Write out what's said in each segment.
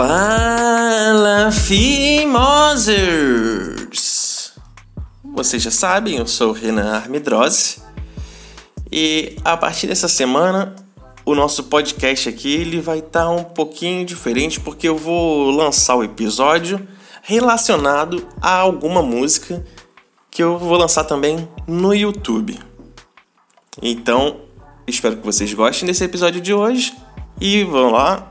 Fala, Fimosers! Vocês já sabem, eu sou Renan Armidrose e a partir dessa semana o nosso podcast aqui ele vai estar tá um pouquinho diferente porque eu vou lançar o episódio relacionado a alguma música que eu vou lançar também no YouTube. Então, espero que vocês gostem desse episódio de hoje e vão lá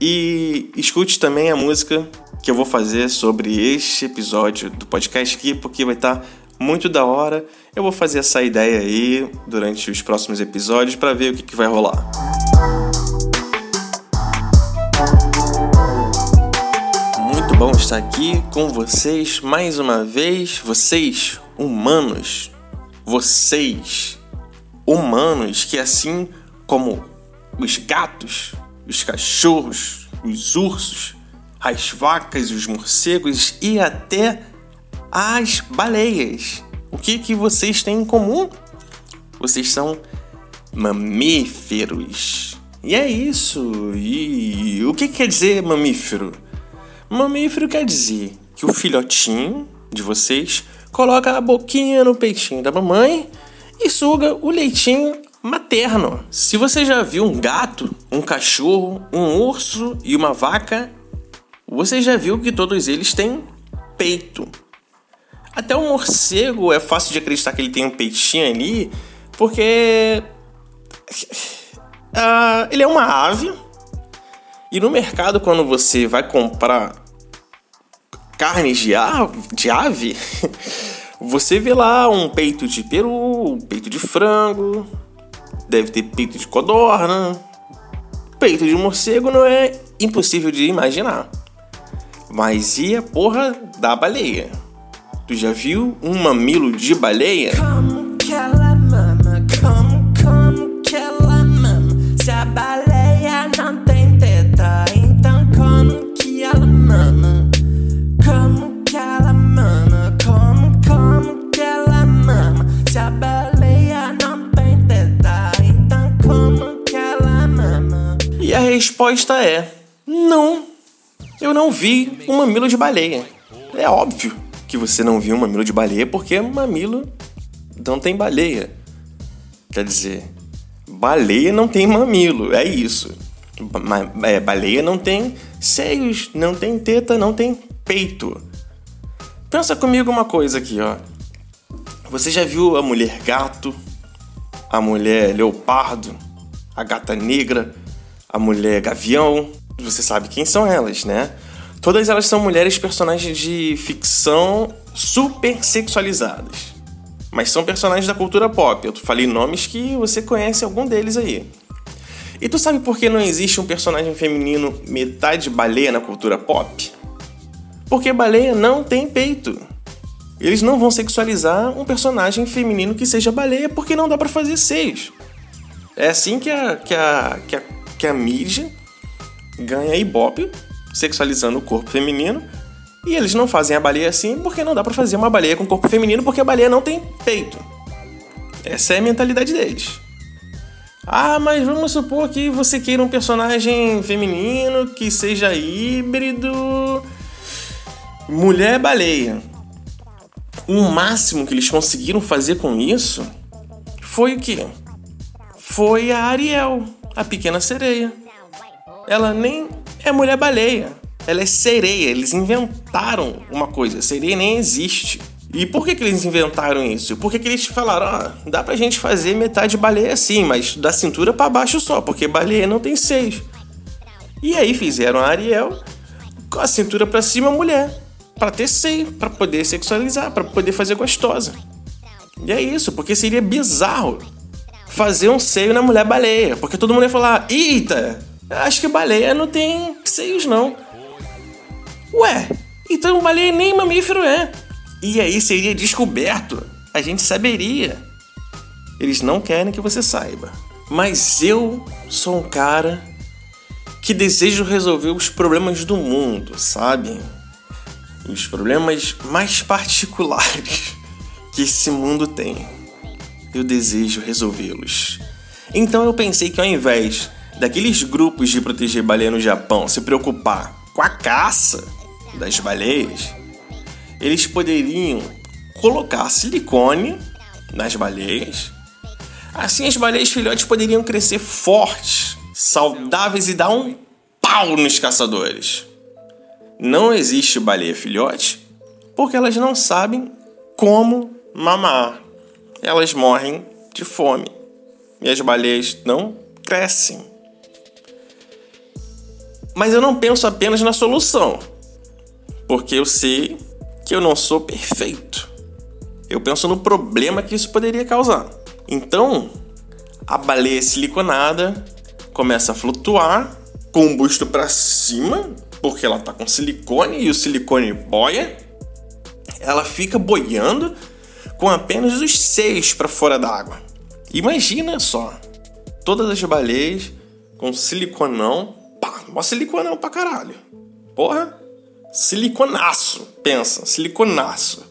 e escute também a música que eu vou fazer sobre este episódio do podcast aqui, porque vai estar tá muito da hora. Eu vou fazer essa ideia aí durante os próximos episódios para ver o que, que vai rolar. Muito bom estar aqui com vocês mais uma vez, vocês humanos, vocês humanos que assim como os gatos os cachorros, os ursos, as vacas, os morcegos e até as baleias. O que, que vocês têm em comum? Vocês são mamíferos. E é isso. E o que quer dizer mamífero? Mamífero quer dizer que o filhotinho de vocês coloca a boquinha no peitinho da mamãe e suga o leitinho materno. Se você já viu um gato, um cachorro, um urso e uma vaca, você já viu que todos eles têm peito. Até o morcego é fácil de acreditar que ele tem um peitinho ali, porque uh, ele é uma ave e no mercado quando você vai comprar carnes de ave, de ave você vê lá um peito de peru, um peito de frango, deve ter peito de codorna. Peito de morcego não é impossível de imaginar. Mas e a porra da baleia? Tu já viu um mamilo de baleia? Resposta é: não. Eu não vi um mamilo de baleia. É óbvio que você não viu um mamilo de baleia porque mamilo não tem baleia. Quer dizer, baleia não tem mamilo, é isso. É, baleia não tem seios, não tem teta, não tem peito. Pensa comigo uma coisa aqui, ó. Você já viu a mulher gato, a mulher leopardo, a gata negra, a mulher gavião. Você sabe quem são elas, né? Todas elas são mulheres personagens de ficção super sexualizadas. Mas são personagens da cultura pop. Eu falei nomes que você conhece algum deles aí. E tu sabe por que não existe um personagem feminino metade baleia na cultura pop? Porque baleia não tem peito. Eles não vão sexualizar um personagem feminino que seja baleia porque não dá para fazer seios. É assim que a, que a, que a que a mídia ganha ibope sexualizando o corpo feminino e eles não fazem a baleia assim porque não dá para fazer uma baleia com corpo feminino porque a baleia não tem peito. Essa é a mentalidade deles. Ah, mas vamos supor que você queira um personagem feminino que seja híbrido. Mulher baleia. O máximo que eles conseguiram fazer com isso foi o quê? Foi a Ariel a pequena sereia. Ela nem é mulher baleia, ela é sereia. Eles inventaram uma coisa, sereia nem existe. E por que, que eles inventaram isso? Por que, que eles falaram, ah, dá pra gente fazer metade baleia assim, mas da cintura para baixo só, porque baleia não tem seios. E aí fizeram a Ariel com a cintura para cima mulher, para ter seio, para poder sexualizar, para poder fazer gostosa. E é isso, porque seria bizarro fazer um seio na mulher baleia. Porque todo mundo ia falar: Eita, acho que baleia não tem seios, não. Ué, então baleia nem mamífero é. E aí seria descoberto. A gente saberia. Eles não querem que você saiba. Mas eu sou um cara que desejo resolver os problemas do mundo, sabe? Os problemas mais particulares que esse mundo tem eu desejo resolvê-los. Então eu pensei que ao invés daqueles grupos de proteger baleia no Japão se preocupar com a caça das baleias, eles poderiam colocar silicone nas baleias. Assim as baleias filhotes poderiam crescer fortes, saudáveis e dar um pau nos caçadores. Não existe baleia filhote porque elas não sabem como mamar. Elas morrem de fome e as baleias não crescem. Mas eu não penso apenas na solução, porque eu sei que eu não sou perfeito. Eu penso no problema que isso poderia causar. Então, a baleia siliconada começa a flutuar com o busto para cima, porque ela tá com silicone e o silicone boia. Ela fica boiando com apenas os seios para fora d'água. Imagina só, todas as baleias com siliconão, pá, mó siliconão pra caralho. Porra, siliconaço, pensa, siliconaço.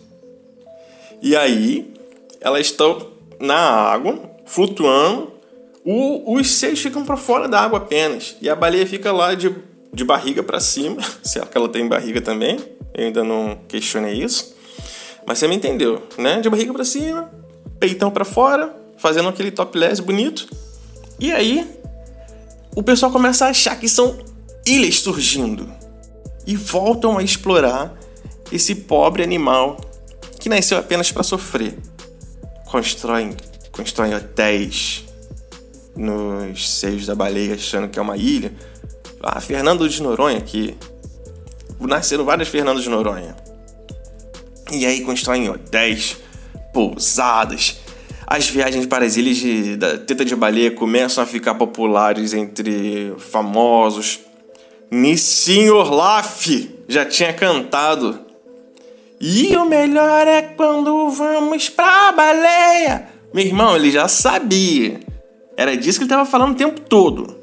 E aí, elas estão na água, flutuando, o, os seios ficam para fora da água apenas. E a baleia fica lá de, de barriga para cima, se é que ela tem barriga também, eu ainda não questionei isso. Mas você me entendeu, né? De barriga para cima, peitão para fora, fazendo aquele topless bonito. E aí, o pessoal começa a achar que são ilhas surgindo e voltam a explorar esse pobre animal que nasceu apenas para sofrer. Constroem, constroem hotéis nos seios da baleia achando que é uma ilha. Ah, Fernando de Noronha aqui. Nasceram vários Fernando de Noronha. E aí constroem hotéis, pousadas. As viagens para as ilhas de, da Teta de Baleia começam a ficar populares entre famosos. Nissin Orlaf já tinha cantado. E o melhor é quando vamos pra baleia. Meu irmão, ele já sabia. Era disso que ele estava falando o tempo todo.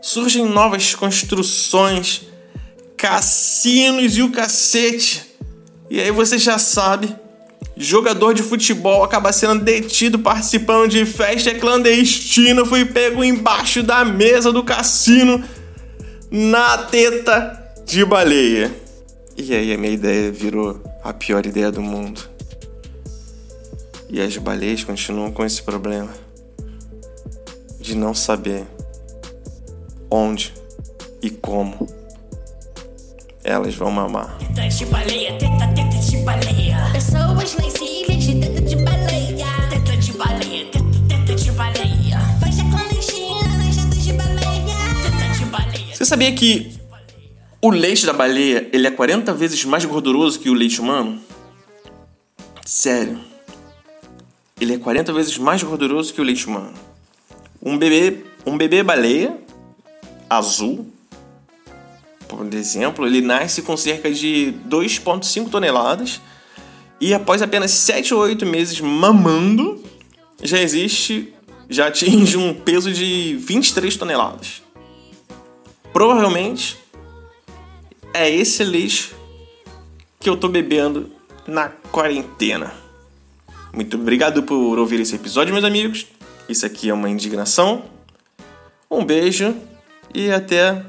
Surgem novas construções, cassinos e o cacete. E aí você já sabe, jogador de futebol acaba sendo detido participando de festa clandestina, foi pego embaixo da mesa do cassino na teta de baleia. E aí a minha ideia virou a pior ideia do mundo. E as baleias continuam com esse problema de não saber onde e como elas vão mamar. Teta de baleia, teta, teta de baleia. Pessoas nas ilhas de teta de baleia. Teta de baleia, teta, teta de baleia. Faixa clandestina nas tetas de baleia. Teta de baleia. Você sabia que o leite da baleia ele é 40 vezes mais gorduroso que o leite humano? Sério. Ele é 40 vezes mais gorduroso que o leite humano. Um bebê, um bebê baleia azul, por exemplo, ele nasce com cerca de 2,5 toneladas e após apenas 7 ou 8 meses mamando, já existe, já atinge um peso de 23 toneladas. Provavelmente é esse leite que eu tô bebendo na quarentena. Muito obrigado por ouvir esse episódio, meus amigos. Isso aqui é uma indignação. Um beijo e até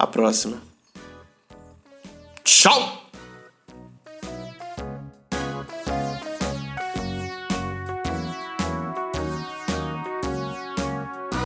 a próxima. Tchau!